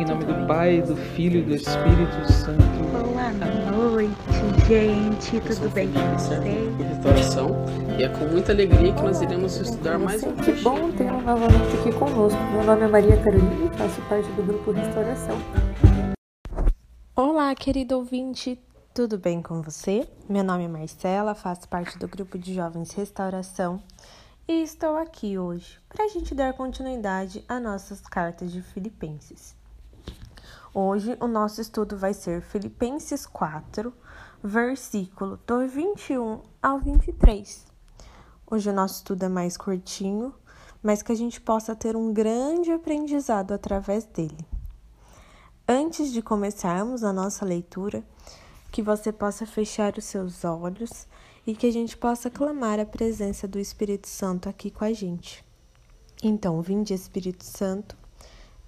Em nome do Pai, do Filho e do Espírito Santo. Boa noite, gente. Tudo bem com vocês? restauração e é com muita alegria que nós iremos estudar mais um Que bom tê-lo novamente aqui conosco. Meu nome é Maria Carolina e faço parte do grupo Restauração. Olá, querido ouvinte, tudo bem com você? Meu nome é Marcela, faço parte do grupo de jovens Restauração e estou aqui hoje para a gente dar continuidade às nossas cartas de Filipenses. Hoje o nosso estudo vai ser Filipenses 4, versículo do 21 ao 23. Hoje o nosso estudo é mais curtinho, mas que a gente possa ter um grande aprendizado através dele. Antes de começarmos a nossa leitura, que você possa fechar os seus olhos e que a gente possa clamar a presença do Espírito Santo aqui com a gente. Então, vinde Espírito Santo,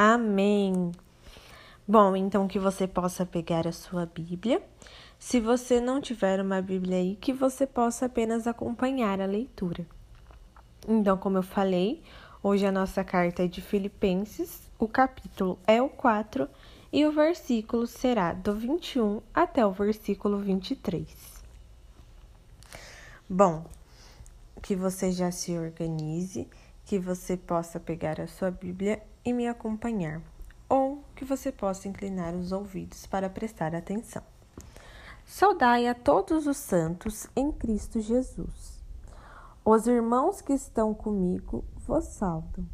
Amém. Bom, então que você possa pegar a sua Bíblia. Se você não tiver uma Bíblia aí, que você possa apenas acompanhar a leitura. Então, como eu falei, hoje a nossa carta é de Filipenses, o capítulo é o 4 e o versículo será do 21 até o versículo 23. Bom, que você já se organize, que você possa pegar a sua Bíblia e me acompanhar, ou que você possa inclinar os ouvidos para prestar atenção. Saudai a todos os santos em Cristo Jesus. Os irmãos que estão comigo vos saudam.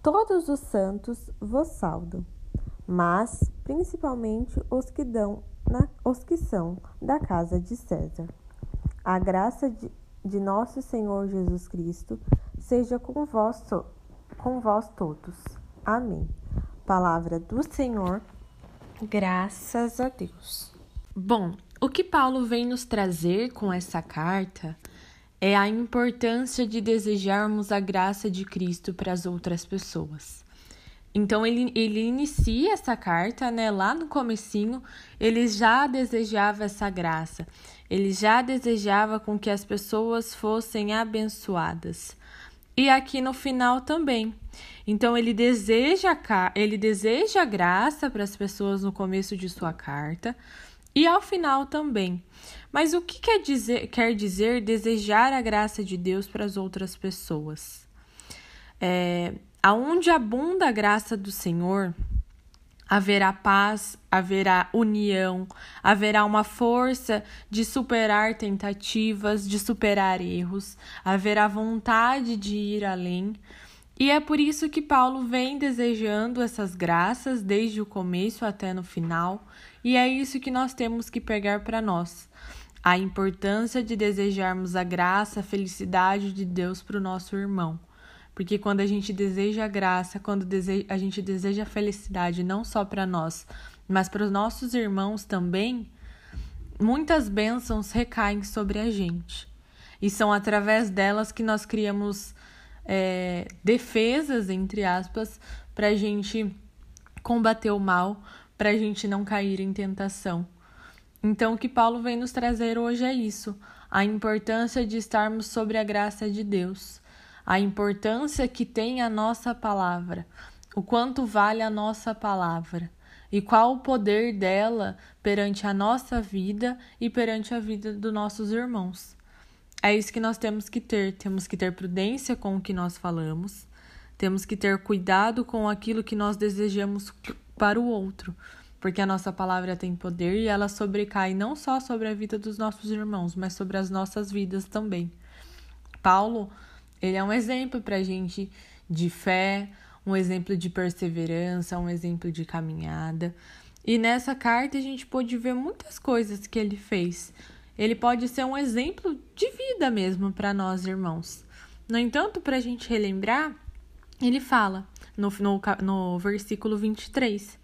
Todos os santos vos saudam, mas principalmente os que dão na, os que são da casa de César. A graça de, de nosso Senhor Jesus Cristo seja com vós, com vós todos. Amém. Palavra do Senhor. Graças a Deus. Bom, o que Paulo vem nos trazer com essa carta é a importância de desejarmos a graça de Cristo para as outras pessoas. Então ele, ele inicia essa carta, né, lá no comecinho, ele já desejava essa graça. Ele já desejava com que as pessoas fossem abençoadas. E aqui no final também. Então ele deseja ele deseja graça para as pessoas no começo de sua carta e ao final também. Mas o que quer dizer, quer dizer desejar a graça de Deus para as outras pessoas? É, aonde abunda a graça do Senhor, haverá paz, haverá união, haverá uma força de superar tentativas, de superar erros, haverá vontade de ir além. E é por isso que Paulo vem desejando essas graças desde o começo até no final, e é isso que nós temos que pegar para nós. A importância de desejarmos a graça, a felicidade de Deus para o nosso irmão. Porque quando a gente deseja graça, quando a gente deseja felicidade não só para nós, mas para os nossos irmãos também, muitas bênçãos recaem sobre a gente. E são através delas que nós criamos é, defesas, entre aspas, para a gente combater o mal, para a gente não cair em tentação. Então, o que Paulo vem nos trazer hoje é isso: a importância de estarmos sobre a graça de Deus, a importância que tem a nossa palavra, o quanto vale a nossa palavra e qual o poder dela perante a nossa vida e perante a vida dos nossos irmãos. É isso que nós temos que ter. Temos que ter prudência com o que nós falamos, temos que ter cuidado com aquilo que nós desejamos para o outro, porque a nossa palavra tem poder e ela sobrecai não só sobre a vida dos nossos irmãos, mas sobre as nossas vidas também. Paulo, ele é um exemplo para a gente de fé, um exemplo de perseverança, um exemplo de caminhada. E nessa carta a gente pôde ver muitas coisas que ele fez. Ele pode ser um exemplo de vida mesmo para nós, irmãos. No entanto, para a gente relembrar, ele fala no, no, no versículo 23: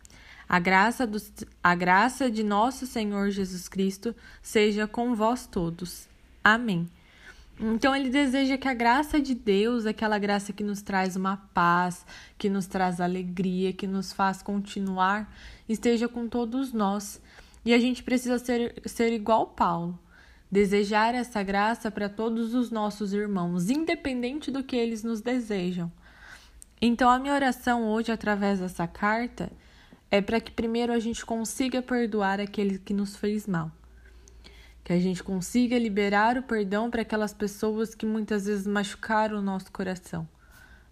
a graça, do, a graça de nosso Senhor Jesus Cristo seja com vós todos. Amém. Então ele deseja que a graça de Deus, aquela graça que nos traz uma paz, que nos traz alegria, que nos faz continuar, esteja com todos nós. E a gente precisa ser, ser igual Paulo, desejar essa graça para todos os nossos irmãos, independente do que eles nos desejam. Então a minha oração hoje, através dessa carta, é para que primeiro a gente consiga perdoar aquele que nos fez mal que a gente consiga liberar o perdão para aquelas pessoas que muitas vezes machucaram o nosso coração.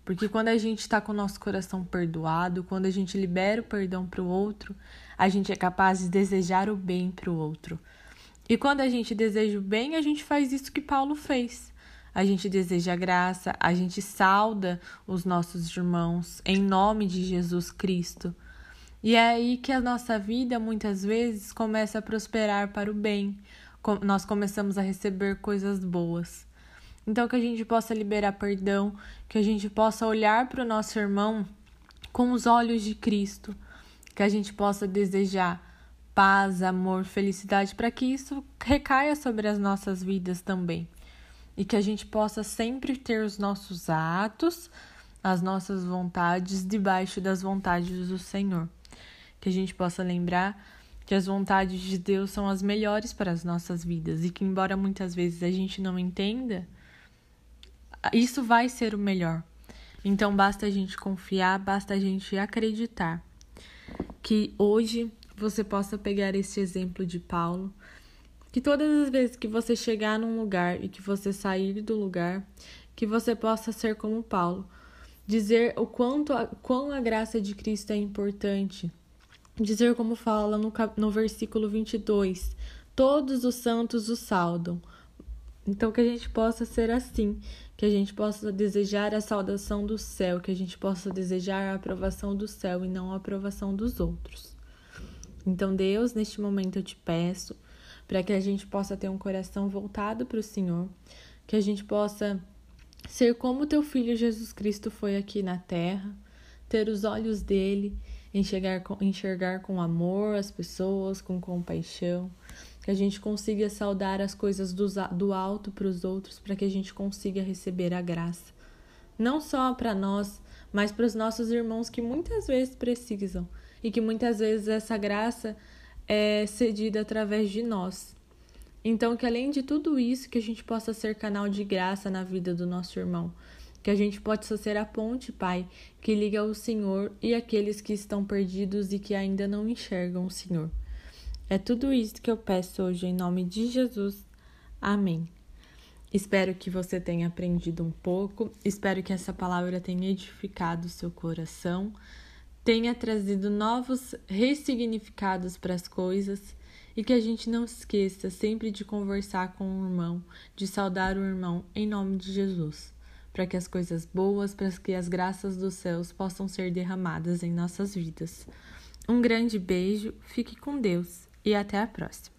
Porque quando a gente está com o nosso coração perdoado, quando a gente libera o perdão para o outro, a gente é capaz de desejar o bem para o outro. E quando a gente deseja o bem, a gente faz isso que Paulo fez. A gente deseja graça, a gente sauda os nossos irmãos em nome de Jesus Cristo. E é aí que a nossa vida muitas vezes começa a prosperar para o bem, nós começamos a receber coisas boas. Então, que a gente possa liberar perdão, que a gente possa olhar para o nosso irmão com os olhos de Cristo, que a gente possa desejar paz, amor, felicidade, para que isso recaia sobre as nossas vidas também. E que a gente possa sempre ter os nossos atos, as nossas vontades debaixo das vontades do Senhor. Que a gente possa lembrar que as vontades de Deus são as melhores para as nossas vidas e que, embora muitas vezes a gente não entenda, isso vai ser o melhor. Então, basta a gente confiar, basta a gente acreditar que hoje você possa pegar esse exemplo de Paulo, que todas as vezes que você chegar num lugar e que você sair do lugar, que você possa ser como Paulo, dizer o quanto a, quão a graça de Cristo é importante, dizer como fala no, no versículo 22: Todos os santos o saudam. Então, que a gente possa ser assim, que a gente possa desejar a saudação do céu, que a gente possa desejar a aprovação do céu e não a aprovação dos outros. Então, Deus, neste momento eu te peço para que a gente possa ter um coração voltado para o Senhor, que a gente possa ser como teu filho Jesus Cristo foi aqui na terra, ter os olhos dele enxergar com, enxergar com amor as pessoas, com compaixão, que a gente consiga saudar as coisas do, do alto para os outros, para que a gente consiga receber a graça. Não só para nós, mas para os nossos irmãos que muitas vezes precisam e que muitas vezes essa graça é cedida através de nós. Então, que além de tudo isso, que a gente possa ser canal de graça na vida do nosso irmão, que a gente possa ser a ponte, Pai, que liga o Senhor e aqueles que estão perdidos e que ainda não enxergam o Senhor. É tudo isso que eu peço hoje em nome de Jesus. Amém. Espero que você tenha aprendido um pouco, espero que essa palavra tenha edificado o seu coração, tenha trazido novos ressignificados para as coisas e que a gente não esqueça sempre de conversar com o irmão, de saudar o irmão em nome de Jesus para que as coisas boas, para que as graças dos céus possam ser derramadas em nossas vidas. Um grande beijo, fique com Deus e até a próxima.